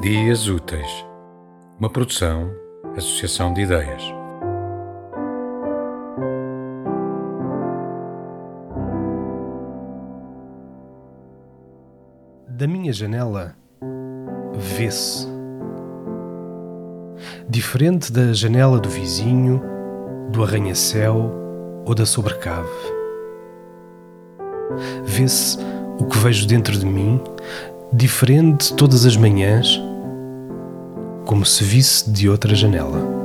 Dias Úteis, uma produção, associação de ideias. Da minha janela vê-se. Diferente da janela do vizinho, do arranha-céu ou da sobrecave. Vê-se o que vejo dentro de mim, diferente todas as manhãs, como se visse de outra janela.